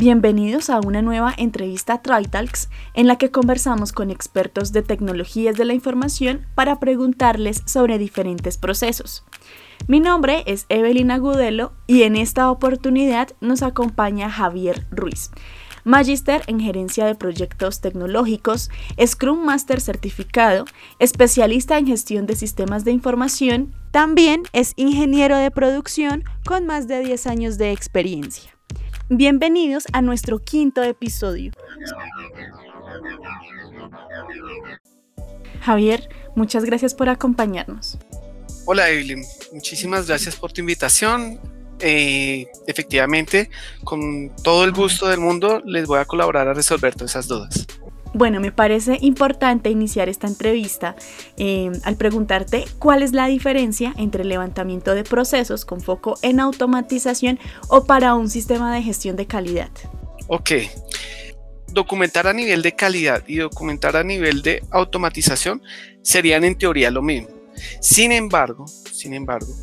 Bienvenidos a una nueva entrevista TriTalks en la que conversamos con expertos de tecnologías de la información para preguntarles sobre diferentes procesos. Mi nombre es Evelyn Agudelo y en esta oportunidad nos acompaña Javier Ruiz. Magister en Gerencia de Proyectos Tecnológicos, Scrum Master certificado, especialista en gestión de sistemas de información, también es ingeniero de producción con más de 10 años de experiencia. Bienvenidos a nuestro quinto episodio. Javier, muchas gracias por acompañarnos. Hola Evelyn, muchísimas gracias por tu invitación. Eh, efectivamente, con todo el gusto del mundo les voy a colaborar a resolver todas esas dudas. Bueno, me parece importante iniciar esta entrevista em, al preguntarte cuál es la diferencia entre levantamiento de procesos con foco en automatización o para un sistema de gestión de calidad. Ok. Documentar a nivel de calidad y documentar a nivel de automatización serían en teoría lo mismo. Sin embargo, sin embargo,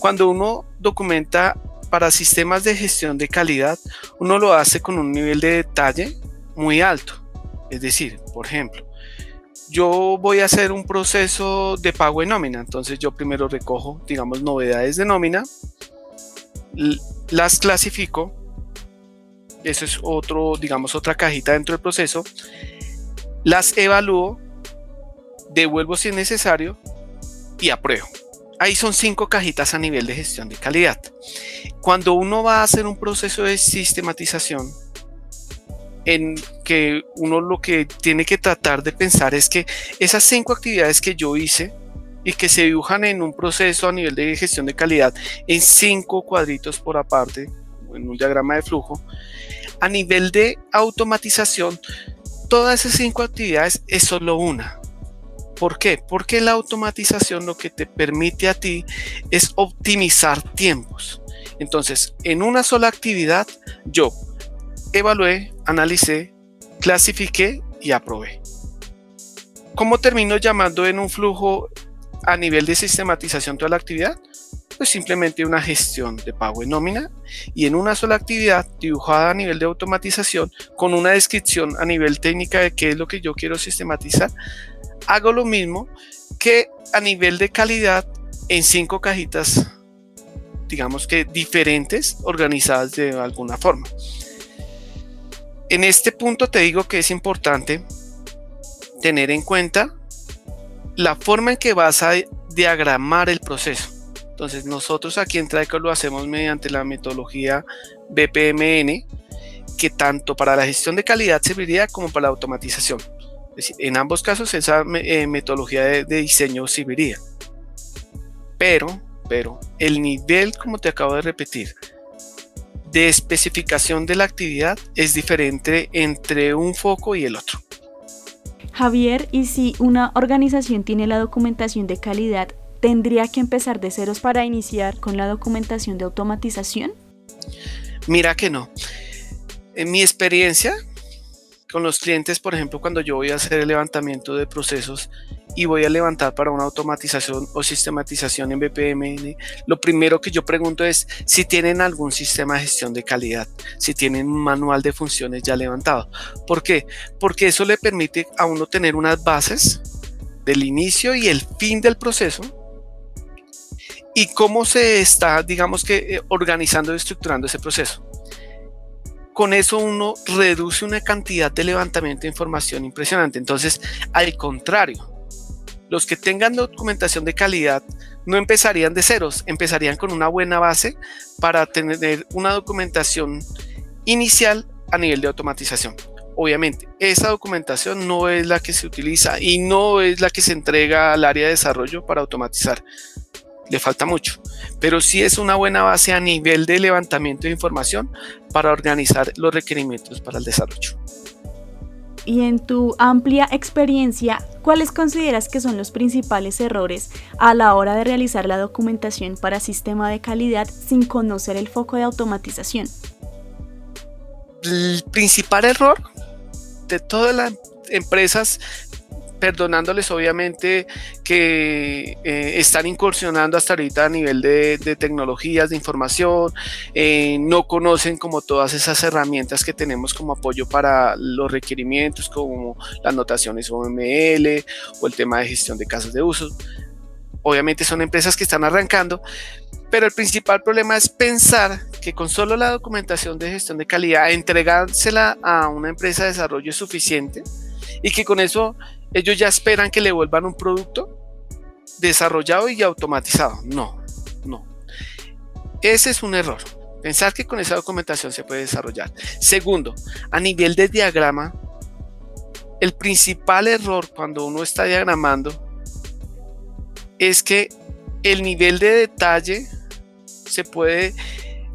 cuando uno documenta para sistemas de gestión de calidad, uno lo hace con un nivel de detalle muy alto es decir, por ejemplo, yo voy a hacer un proceso de pago en nómina, entonces yo primero recojo, digamos, novedades de nómina, las clasifico, eso es otro, digamos, otra cajita dentro del proceso, las evalúo, devuelvo si es necesario y apruebo. Ahí son cinco cajitas a nivel de gestión de calidad. Cuando uno va a hacer un proceso de sistematización, en que uno lo que tiene que tratar de pensar es que esas cinco actividades que yo hice y que se dibujan en un proceso a nivel de gestión de calidad en cinco cuadritos por aparte, en un diagrama de flujo, a nivel de automatización, todas esas cinco actividades es solo una. ¿Por qué? Porque la automatización lo que te permite a ti es optimizar tiempos. Entonces, en una sola actividad, yo evalué, analicé, clasifiqué y aprobé. ¿Cómo termino llamando en un flujo a nivel de sistematización toda la actividad? Pues simplemente una gestión de pago en nómina y en una sola actividad dibujada a nivel de automatización con una descripción a nivel técnica de qué es lo que yo quiero sistematizar. Hago lo mismo que a nivel de calidad en cinco cajitas, digamos que diferentes, organizadas de alguna forma. En este punto te digo que es importante tener en cuenta la forma en que vas a diagramar el proceso. Entonces nosotros aquí en Trico lo hacemos mediante la metodología BPMN, que tanto para la gestión de calidad serviría como para la automatización. en ambos casos esa eh, metodología de, de, diseño serviría. Pero, pero, el nivel, como te acabo de repetir, de especificación de la actividad es diferente entre un foco y el otro. Javier, ¿y si una organización tiene la documentación de calidad, tendría que empezar de ceros para iniciar con la documentación de automatización? Mira que no. En mi experiencia con los clientes, por ejemplo, cuando yo voy a hacer el levantamiento de procesos y voy a levantar para una automatización o sistematización en BPMN, lo primero que yo pregunto es si tienen algún sistema de gestión de calidad, si tienen un manual de funciones ya levantado. ¿Por qué? Porque eso le permite a uno tener unas bases del inicio y el fin del proceso y cómo se está, digamos que, eh, organizando y estructurando ese proceso. Con eso uno reduce una cantidad de levantamiento de información impresionante. Entonces, al contrario, los que tengan documentación de calidad no empezarían de ceros, empezarían con una buena base para tener una documentación inicial a nivel de automatización. Obviamente, esa documentación no es la que se utiliza y no es la que se entrega al área de desarrollo para automatizar. Le falta mucho, pero sí es una buena base a nivel de levantamiento de información para organizar los requerimientos para el desarrollo y en tu amplia experiencia, ¿cuáles consideras que son los principales errores a la hora de realizar la documentación para sistema de calidad sin conocer el foco de automatización? El principal error de todas las empresas perdonándoles obviamente que eh, están incursionando hasta ahorita a nivel de, tecnologías de información, eh, no conocen como todas esas herramientas que tenemos como apoyo para los requerimientos, como las notaciones OML o el tema de gestión de casos de uso. Obviamente son empresas que están arrancando, pero el principal problema es pensar que con solo la documentación de gestión de calidad, entregársela a una empresa de desarrollo es suficiente y que con eso ellos ya esperan que le vuelvan un producto desarrollado y automatizado. No, no. Ese es un error. Pensar que con esa documentación se puede desarrollar. Segundo, a nivel de diagrama, el principal error cuando uno está diagramando es que el nivel de detalle se puede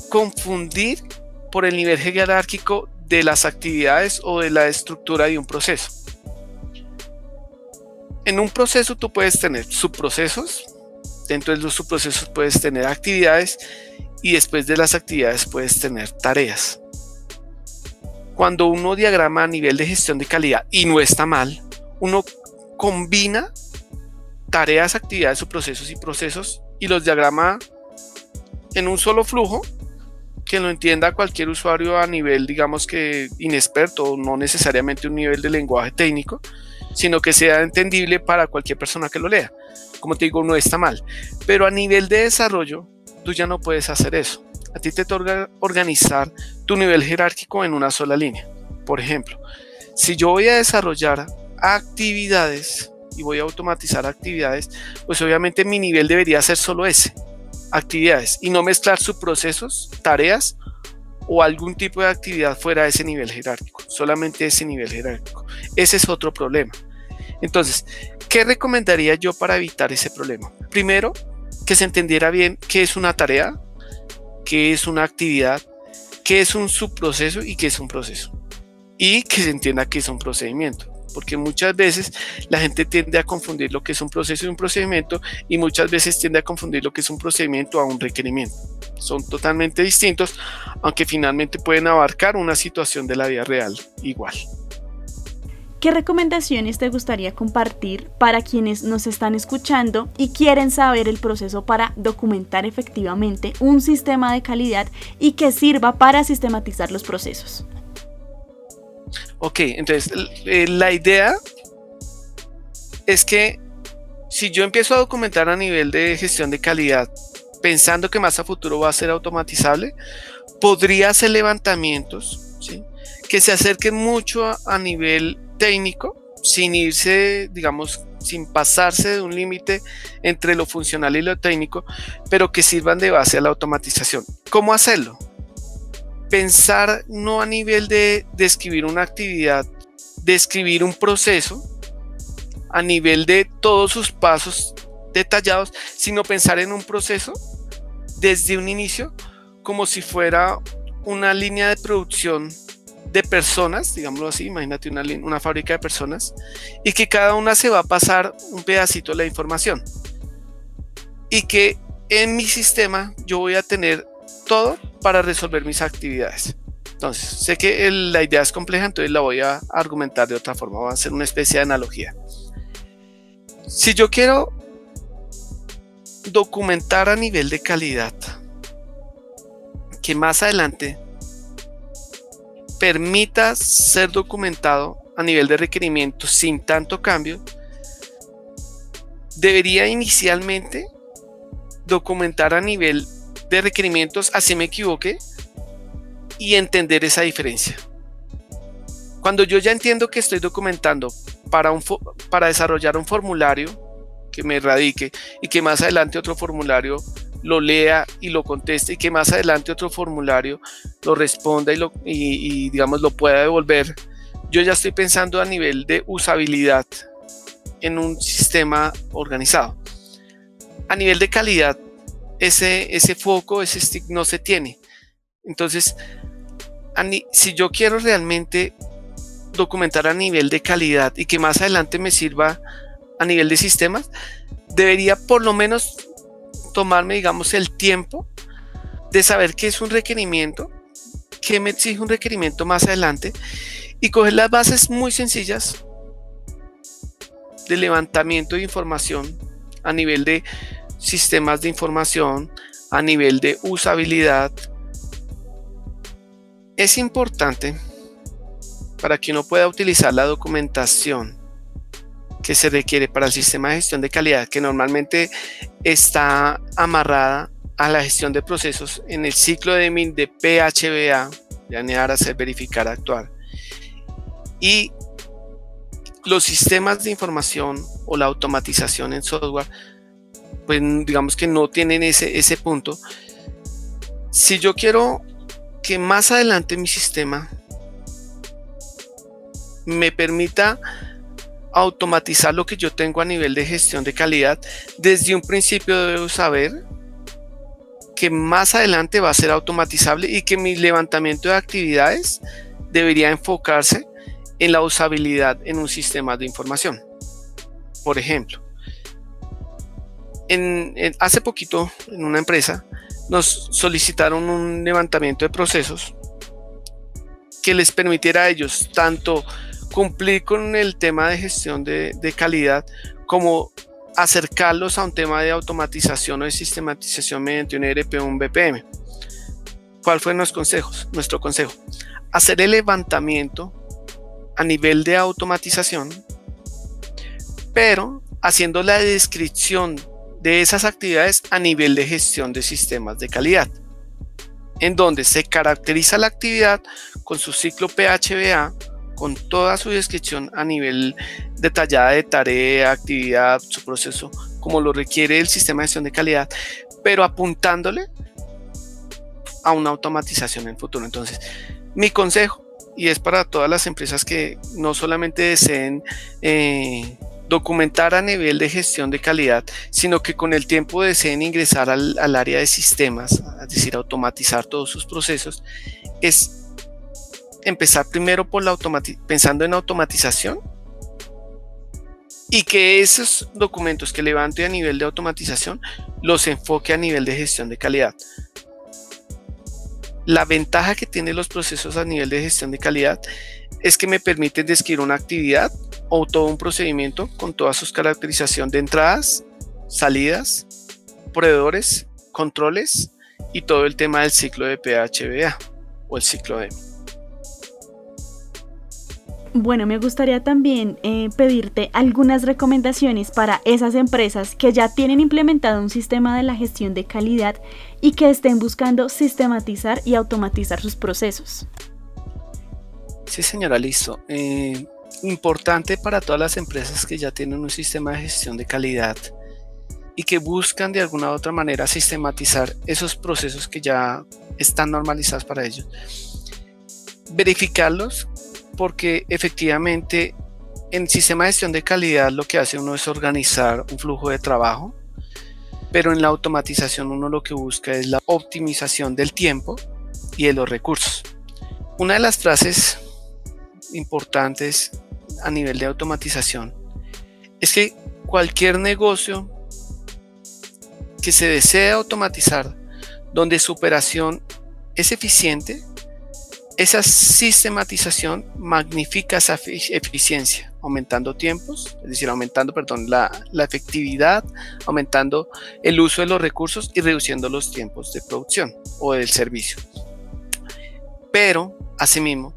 confundir por el nivel jerárquico de las actividades o de la estructura de un proceso en un proceso tú puedes tener subprocesos, dentro de los subprocesos puedes tener actividades y después de las actividades puedes tener tareas. Cuando uno diagrama a nivel de gestión de calidad y no está mal, uno combina tareas, actividades, subprocesos y procesos y los diagrama en un solo flujo que lo entienda cualquier usuario a nivel, digamos que inexperto, no necesariamente un nivel de lenguaje técnico, sino que sea entendible para cualquier persona que lo lea. Como te digo, no está mal. Pero a nivel de desarrollo, tú ya no puedes hacer eso. A ti te toca organizar tu nivel jerárquico en una sola línea. Por ejemplo, si yo voy a desarrollar actividades y voy a automatizar actividades, pues obviamente mi nivel debería ser solo ese, actividades, y no mezclar subprocesos, tareas o algún tipo de actividad fuera de ese nivel jerárquico, solamente ese nivel jerárquico. Ese es otro problema. Entonces, ¿qué recomendaría yo para evitar ese problema? Primero, que se entendiera bien qué es una tarea, qué es una actividad, qué es un subproceso y qué es un proceso. Y que se entienda qué es un procedimiento porque muchas veces la gente tiende a confundir lo que es un proceso y un procedimiento y muchas veces tiende a confundir lo que es un procedimiento a un requerimiento. Son totalmente distintos, aunque finalmente pueden abarcar una situación de la vida real igual. ¿Qué recomendaciones te gustaría compartir para quienes nos están escuchando y quieren saber el proceso para documentar efectivamente un sistema de calidad y que sirva para sistematizar los procesos? Ok, entonces eh, la idea es que si yo empiezo a documentar a nivel de gestión de calidad, pensando que más a futuro va a ser automatizable, podría hacer levantamientos que se acerquen mucho a, nivel técnico, sin irse, digamos, sin pasarse de un límite entre lo funcional y lo técnico, pero que sirvan de base a la automatización. ¿Cómo hacerlo? Pensar no a nivel de describir una actividad, describir un proceso, a nivel de todos sus pasos detallados, sino pensar en un proceso desde un inicio como si fuera una línea de producción de personas, digámoslo así, imagínate una, una fábrica de personas, y que cada una se va a pasar un pedacito de la información. Y que en mi sistema yo voy a tener todo para resolver mis actividades. Entonces, sé que la idea es compleja, entonces la voy a argumentar de otra forma, voy a hacer una especie de analogía. Si yo quiero documentar a nivel de calidad, que más adelante permita ser documentado a nivel de requerimiento sin tanto cambio, debería inicialmente documentar a nivel de requerimientos, así me equivoque, y entender esa diferencia. Cuando yo ya entiendo que estoy documentando para, un para desarrollar un formulario que me radique y que más adelante otro formulario lo lea y lo conteste y que más adelante otro formulario lo responda y, lo, y digamos lo pueda devolver, yo ya estoy pensando a nivel de usabilidad en un sistema organizado. A nivel de calidad, ese, ese foco, ese stick no se tiene. Entonces, si yo quiero realmente documentar a nivel de calidad y que más adelante me sirva a nivel de sistemas, debería por lo menos tomarme, digamos, el tiempo de saber qué es un requerimiento, qué me exige un requerimiento más adelante y coger las bases muy sencillas de levantamiento de información a nivel de sistemas de información, a nivel de usabilidad, es importante para que uno pueda utilizar la documentación que se requiere para el sistema de gestión de calidad, que normalmente está amarrada a la gestión de procesos en el ciclo de, de PHBA, planear, hacer, verificar, actuar. Y los sistemas de información o la automatización en software, pues digamos que no tienen ese, ese punto. Si yo quiero que más adelante mi sistema me permita automatizar lo que yo tengo a nivel de gestión de calidad, desde un principio debo saber que más adelante va a ser automatizable y que mi levantamiento de actividades debería enfocarse en la usabilidad en un sistema de información. Por ejemplo, hace poquito en una empresa nos solicitaron un levantamiento de procesos que les permitiera a ellos tanto cumplir con el tema de gestión de, calidad como acercarlos a un tema de automatización o de sistematización mediante un ERP o un BPM. ¿Cuál fue nuestro consejo? Nuestro consejo, hacer el levantamiento a nivel de automatización, pero haciendo la descripción de esas actividades a nivel de gestión de sistemas de calidad, en donde se caracteriza la actividad con su ciclo PHBA con toda su descripción a nivel detallada de tarea, actividad, su proceso, como lo requiere el sistema de gestión de calidad, pero apuntándole a una automatización en el futuro. Entonces, mi consejo, y es para todas las empresas que no solamente deseen eh, documentar a nivel de gestión de calidad, sino que con el tiempo deseen ingresar al, al área de sistemas, es decir, automatizar todos sus procesos, es empezar primero por la pensando en automatización y que esos documentos que levante a nivel de automatización los enfoque a nivel de gestión de calidad. La ventaja que tienen los procesos a nivel de gestión de calidad es que me permiten describir una actividad o todo un procedimiento con todas sus caracterización de entradas, salidas, proveedores, controles y todo el tema del ciclo de PHBA o el ciclo de bueno, me gustaría también eh, pedirte algunas recomendaciones para esas empresas que ya tienen implementado un sistema de la gestión de calidad y que estén buscando sistematizar y automatizar sus procesos. Sí, señora, listo. Eh, importante para todas las empresas que ya tienen un sistema de gestión de calidad y que buscan de alguna u otra manera sistematizar esos procesos que ya están normalizados para ellos. Verificarlos porque efectivamente en el sistema de gestión de calidad lo que hace uno es organizar un flujo de trabajo, pero en la automatización uno lo que busca es la optimización del tiempo y de los recursos. Una de las frases importantes a nivel de automatización es que cualquier negocio que se desee automatizar, donde su operación es eficiente, esa sistematización magnifica esa eficiencia, aumentando tiempos, es decir, aumentando, perdón, la, efectividad, aumentando el uso de los recursos y reduciendo los tiempos de producción o del servicio. Pero, asimismo,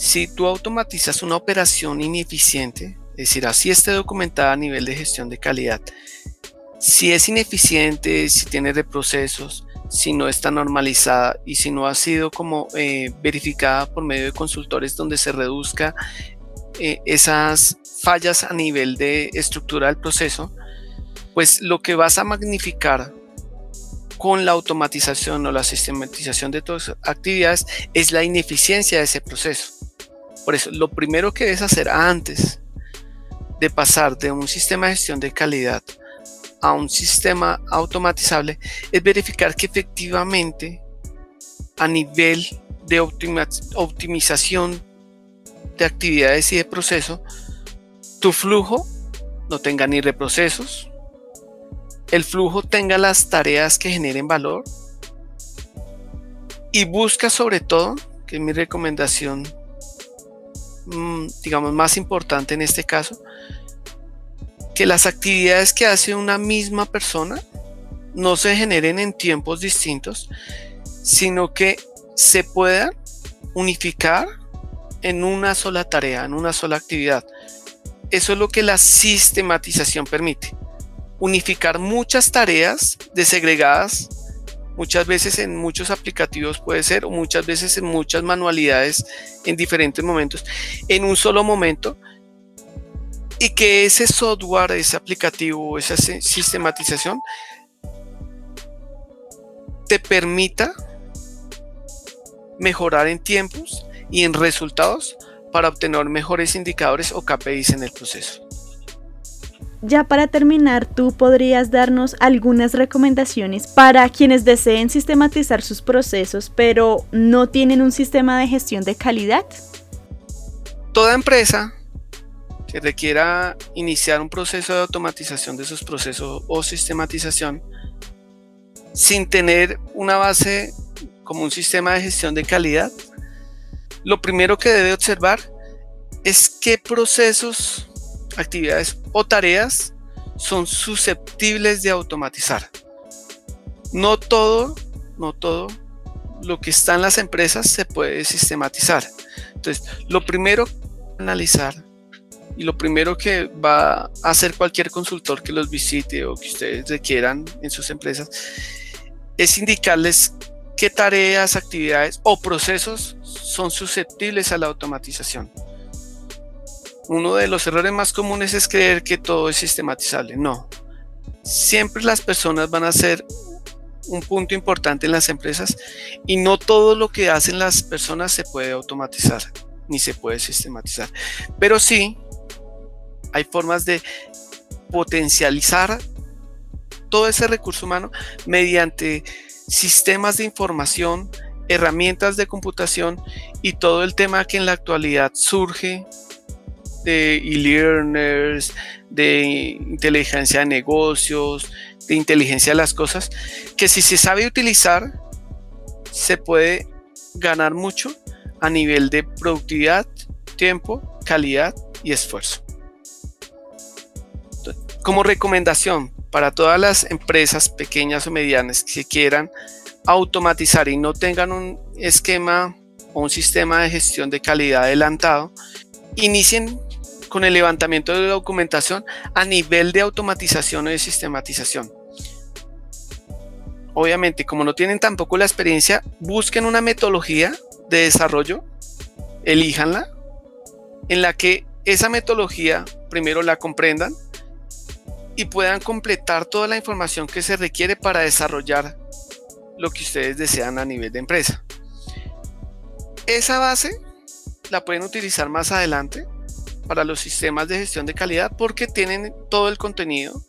si tú automatizas una operación ineficiente, es decir, así esté documentada a nivel de gestión de calidad, si es ineficiente, si tiene reprocesos, si no está normalizada y si no ha sido como eh, verificada por medio de consultores donde se reduzca eh, esas fallas a nivel de estructura del proceso, pues lo que vas a magnificar con la automatización o la sistematización de todas actividades es la ineficiencia de ese proceso. Por eso, lo primero que debes hacer antes de pasar de un sistema de gestión de calidad a un sistema automatizable es verificar que efectivamente a nivel de optimización de actividades y de proceso, tu flujo no tenga ni reprocesos, el flujo tenga las tareas que generen valor y busca sobre todo, que es mi recomendación, digamos, más importante en este caso, que las actividades que hace una misma persona no se generen en tiempos distintos, sino que se puedan unificar en una sola tarea, en una sola actividad. Eso es lo que la sistematización permite. Unificar muchas tareas desegregadas, muchas veces en muchos aplicativos puede ser, o muchas veces en muchas manualidades en diferentes momentos, en un solo momento, y que ese software, ese aplicativo, esa sistematización te permita mejorar en tiempos y en resultados para obtener mejores indicadores o KPIs en el proceso. Ya para terminar, ¿tú podrías darnos algunas recomendaciones para quienes deseen sistematizar sus procesos pero no tienen un sistema de gestión de calidad? Toda empresa que requiera iniciar un proceso de automatización de sus procesos o sistematización sin tener una base como un sistema de gestión de calidad, lo primero que debe observar es qué procesos, actividades o tareas son susceptibles de automatizar. No todo, no todo lo que está en las empresas se puede sistematizar. Entonces, lo primero analizar y lo primero que va a hacer cualquier consultor que los visite o que ustedes requieran en sus empresas es indicarles qué tareas, actividades o procesos son susceptibles a la automatización. Uno de los errores más comunes es creer que todo es sistematizable. No. Siempre las personas van a ser un punto importante en las empresas y no todo lo que hacen las personas se puede automatizar ni se puede sistematizar. Pero sí hay formas de potencializar todo ese recurso humano mediante sistemas de información, herramientas de computación y todo el tema que en la actualidad surge de e-learners, de inteligencia de negocios, de inteligencia de las cosas, que si se sabe utilizar, se puede ganar mucho a nivel de productividad, tiempo, calidad y esfuerzo. Como recomendación, para todas las empresas pequeñas o medianas que quieran automatizar y no tengan un esquema o un sistema de gestión de calidad adelantado, inicien con el levantamiento de documentación a nivel de automatización o de sistematización. Obviamente, como no tienen tampoco la experiencia, busquen una metodología de desarrollo, elíjanla, en la que esa metodología primero la comprendan, y puedan completar toda la información que se requiere para desarrollar lo que ustedes desean a nivel de empresa. Esa base la pueden utilizar más adelante para los sistemas de gestión de calidad porque tienen todo el contenido,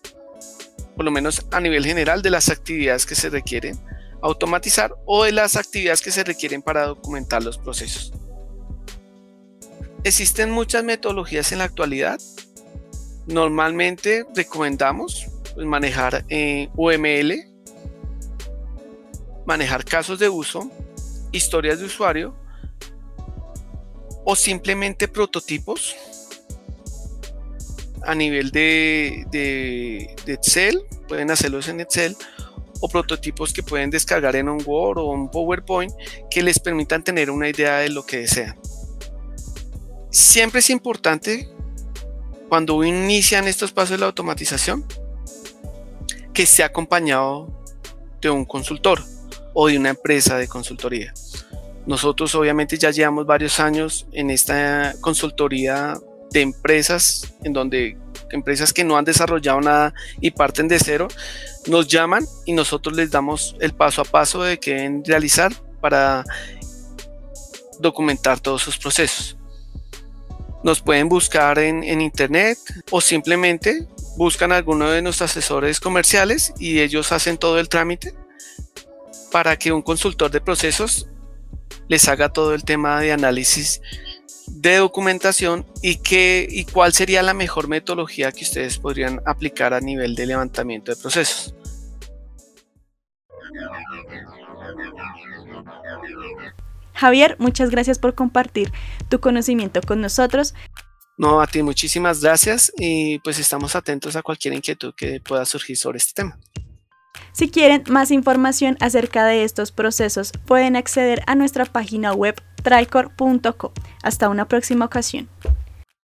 por lo menos a nivel general, de las actividades que se requieren automatizar o de las actividades que se requieren para documentar los procesos. Existen muchas metodologías en la actualidad Normalmente recomendamos pues, manejar eh, UML, manejar casos de uso, historias de usuario o simplemente prototipos a nivel de, Excel, pueden hacerlos en Excel o prototipos que pueden descargar en un Word o un PowerPoint que les permitan tener una idea de lo que desean. Siempre es importante cuando inician estos pasos de la automatización, que esté acompañado de un consultor o de una empresa de consultoría. Nosotros obviamente ya llevamos varios años en esta consultoría de empresas, en donde empresas que no han desarrollado nada y parten de cero, nos llaman y nosotros les damos el paso a paso de qué deben realizar para documentar todos sus procesos. Nos pueden buscar en, internet o simplemente buscan a alguno de nuestros asesores comerciales y ellos hacen todo el trámite para que un consultor de procesos les haga todo el tema de análisis de documentación y, qué, y cuál sería la mejor metodología que ustedes podrían aplicar a nivel de levantamiento de procesos. Javier, muchas gracias por compartir tu conocimiento con nosotros. No, a ti muchísimas gracias y pues estamos atentos a cualquier inquietud que pueda surgir sobre este tema. Si quieren más información acerca de estos procesos, pueden acceder a nuestra página web tricor.co. Hasta una próxima ocasión.